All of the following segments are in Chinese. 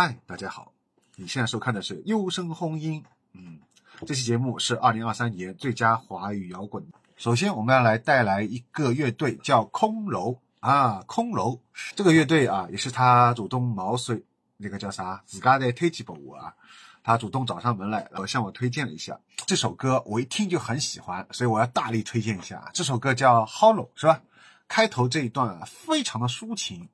嗨，大家好，你现在收看的是优声轰音。嗯，这期节目是二零二三年最佳华语摇滚。首先，我们要来带来一个乐队，叫空楼啊，空楼这个乐队啊，也是他主动毛遂那个叫啥，自家的推荐给我啊，他主动找上门来，然后向我推荐了一下这首歌，我一听就很喜欢，所以我要大力推荐一下。这首歌叫《Hollow》，是吧？开头这一段啊，非常的抒情，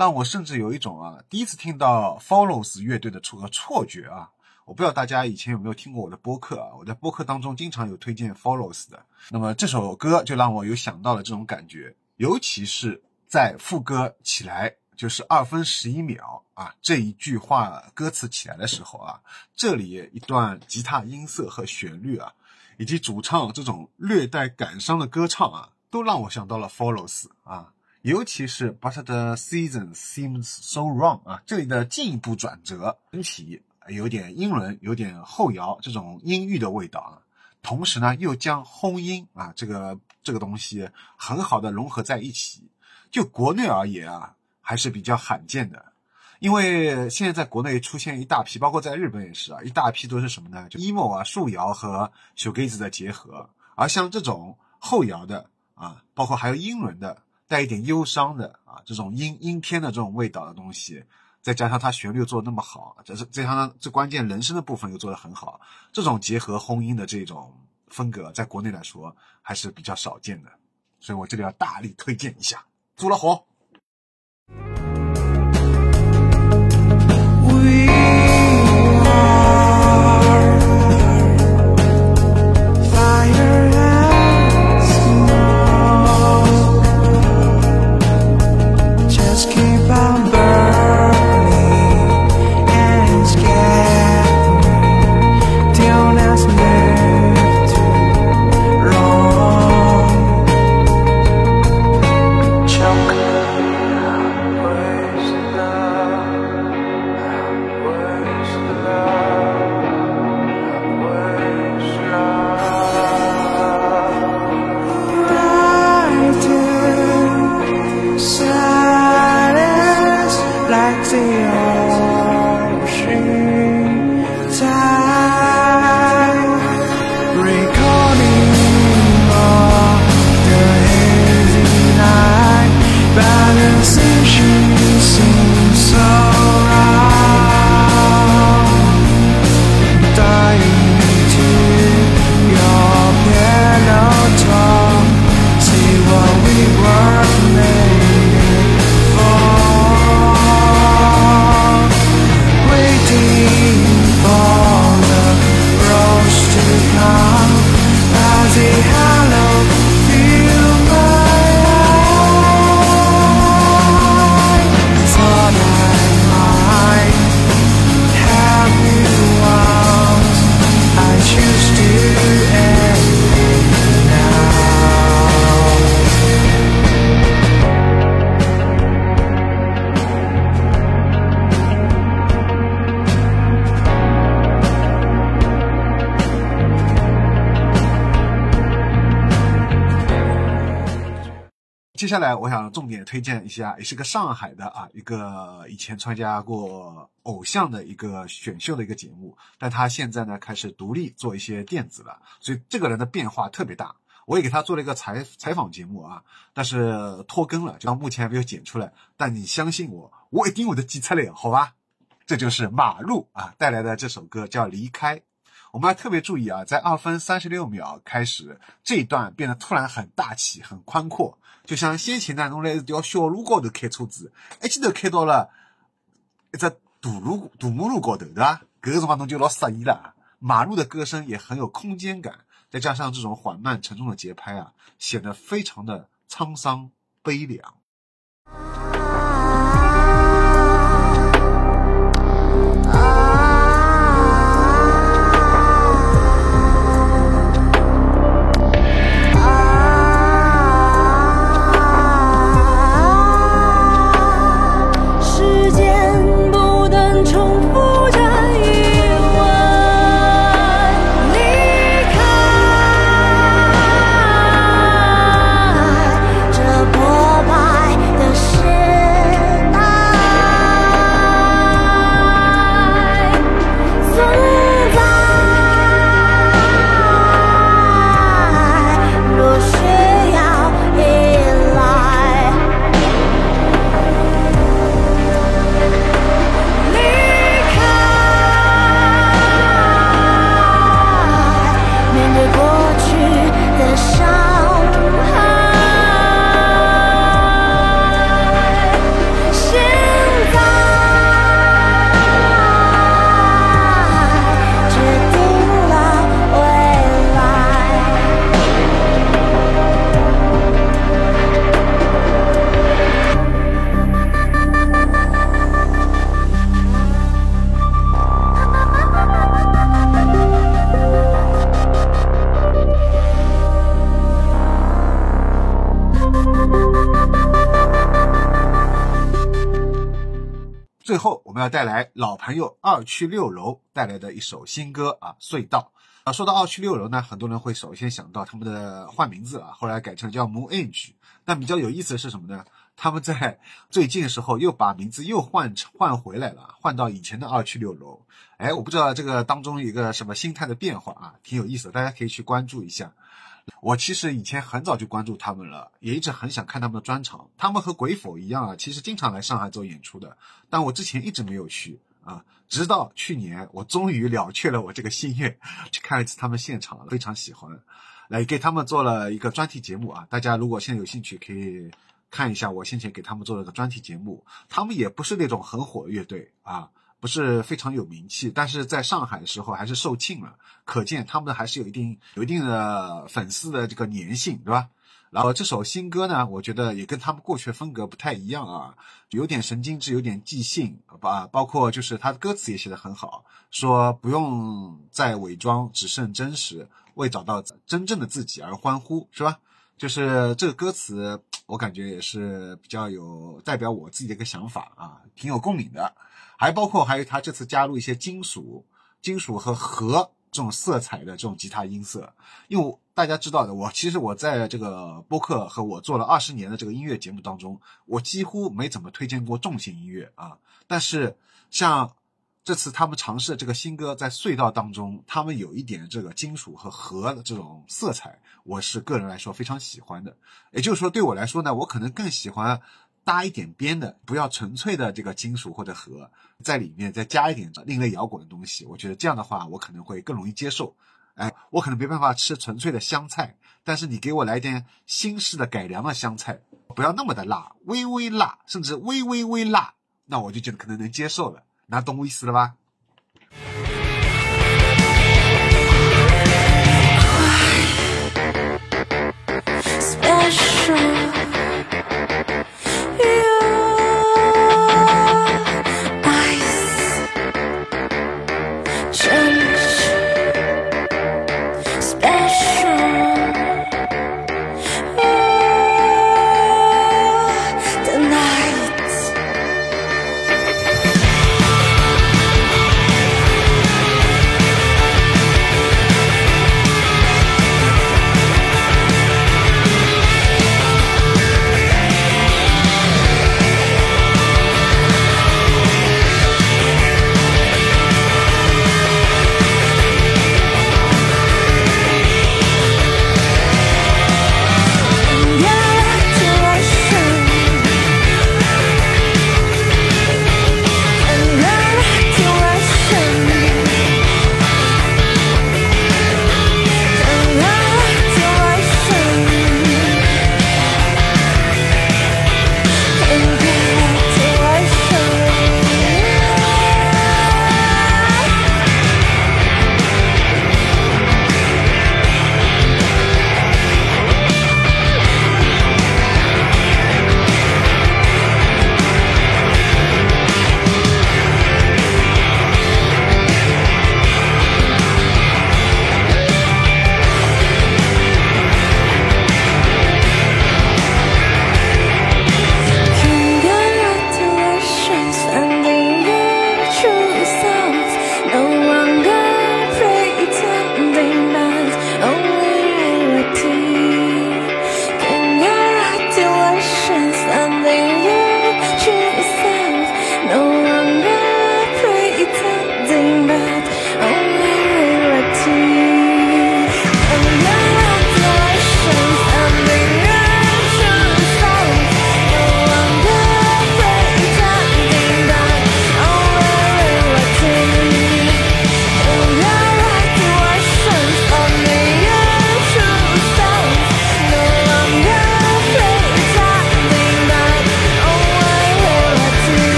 让我甚至有一种啊，第一次听到 Follows 乐队的错错觉啊。我不知道大家以前有没有听过我的播客啊？我在播客当中经常有推荐 Follows 的。那么这首歌就让我有想到了这种感觉，尤其是在副歌起来就是二分十一秒啊这一句话歌词起来的时候啊，这里一段吉他音色和旋律啊，以及主唱这种略带感伤的歌唱啊。都让我想到了 Follows 啊，尤其是 But the season seems so wrong 啊，这里的进一步转折，整体有点英伦，有点后摇这种阴郁的味道啊。同时呢，又将轰音啊这个这个东西很好的融合在一起。就国内而言啊，还是比较罕见的，因为现在在国内出现一大批，包括在日本也是啊，一大批都是什么呢？就 emo 啊、树摇和 shoegaze 的结合，而像这种后摇的。啊，包括还有英伦的，带一点忧伤的啊，这种阴阴天的这种味道的东西，再加上它旋律做的那么好，这是再加上最关键人声的部分又做的很好，这种结合轰音的这种风格，在国内来说还是比较少见的，所以我这里要大力推荐一下，朱了火。接下来，我想重点推荐一下，也是个上海的啊，一个以前参加过偶像的一个选秀的一个节目，但他现在呢开始独立做一些电子了，所以这个人的变化特别大。我也给他做了一个采采访节目啊，但是拖更了，就到目前还没有剪出来。但你相信我，我一定我的记出来，好吧？这就是马路啊带来的这首歌叫《离开》。我们要特别注意啊，在二分三十六秒开始这一段变得突然很大气、很宽阔，就像先前呢，侬来一条小路高头开车子，一记头开到了一只大路、大马路高头，对吧？搿个辰光侬就老适意了。马路的歌声也很有空间感，再加上这种缓慢沉重的节拍啊，显得非常的沧桑悲凉。最后，我们要带来老朋友二区六楼带来的一首新歌啊，《隧道》啊。说到二区六楼呢，很多人会首先想到他们的换名字啊，后来改成叫 Moon Age。那比较有意思的是什么呢？他们在最近的时候又把名字又换成换回来了，换到以前的二区六楼。哎，我不知道这个当中一个什么心态的变化啊，挺有意思的，大家可以去关注一下。我其实以前很早就关注他们了，也一直很想看他们的专场。他们和鬼否一样啊，其实经常来上海做演出的，但我之前一直没有去啊。直到去年，我终于了却了我这个心愿，去看了一次他们现场，非常喜欢，来给他们做了一个专题节目啊。大家如果现在有兴趣，可以看一下我先前给他们做了个专题节目。他们也不是那种很火的乐队啊。不是非常有名气，但是在上海的时候还是售罄了，可见他们还是有一定有一定的粉丝的这个粘性，对吧？然后这首新歌呢，我觉得也跟他们过去的风格不太一样啊，有点神经质，有点即兴，吧？包括就是他的歌词也写得很好，说不用再伪装，只剩真实，为找到真正的自己而欢呼，是吧？就是这个歌词，我感觉也是比较有代表我自己的一个想法啊，挺有共鸣的。还包括还有他这次加入一些金属、金属和核这种色彩的这种吉他音色，因为大家知道的，我其实我在这个播客和我做了二十年的这个音乐节目当中，我几乎没怎么推荐过重型音乐啊。但是像这次他们尝试的这个新歌，在隧道当中，他们有一点这个金属和核的这种色彩，我是个人来说非常喜欢的。也就是说，对我来说呢，我可能更喜欢。搭一点边的，不要纯粹的这个金属或者核，在里面再加一点另类摇滚的东西，我觉得这样的话我可能会更容易接受。哎，我可能没办法吃纯粹的香菜，但是你给我来点新式的改良的香菜，不要那么的辣，微微辣，甚至微微微辣，那我就觉得可能能接受了。那懂我意思了吧？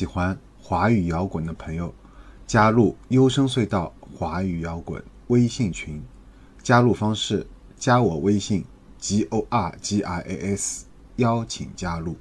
喜欢华语摇滚的朋友加入优声隧道华语摇滚微信群，加入方式加我微信 g o r g i a s，邀请加入。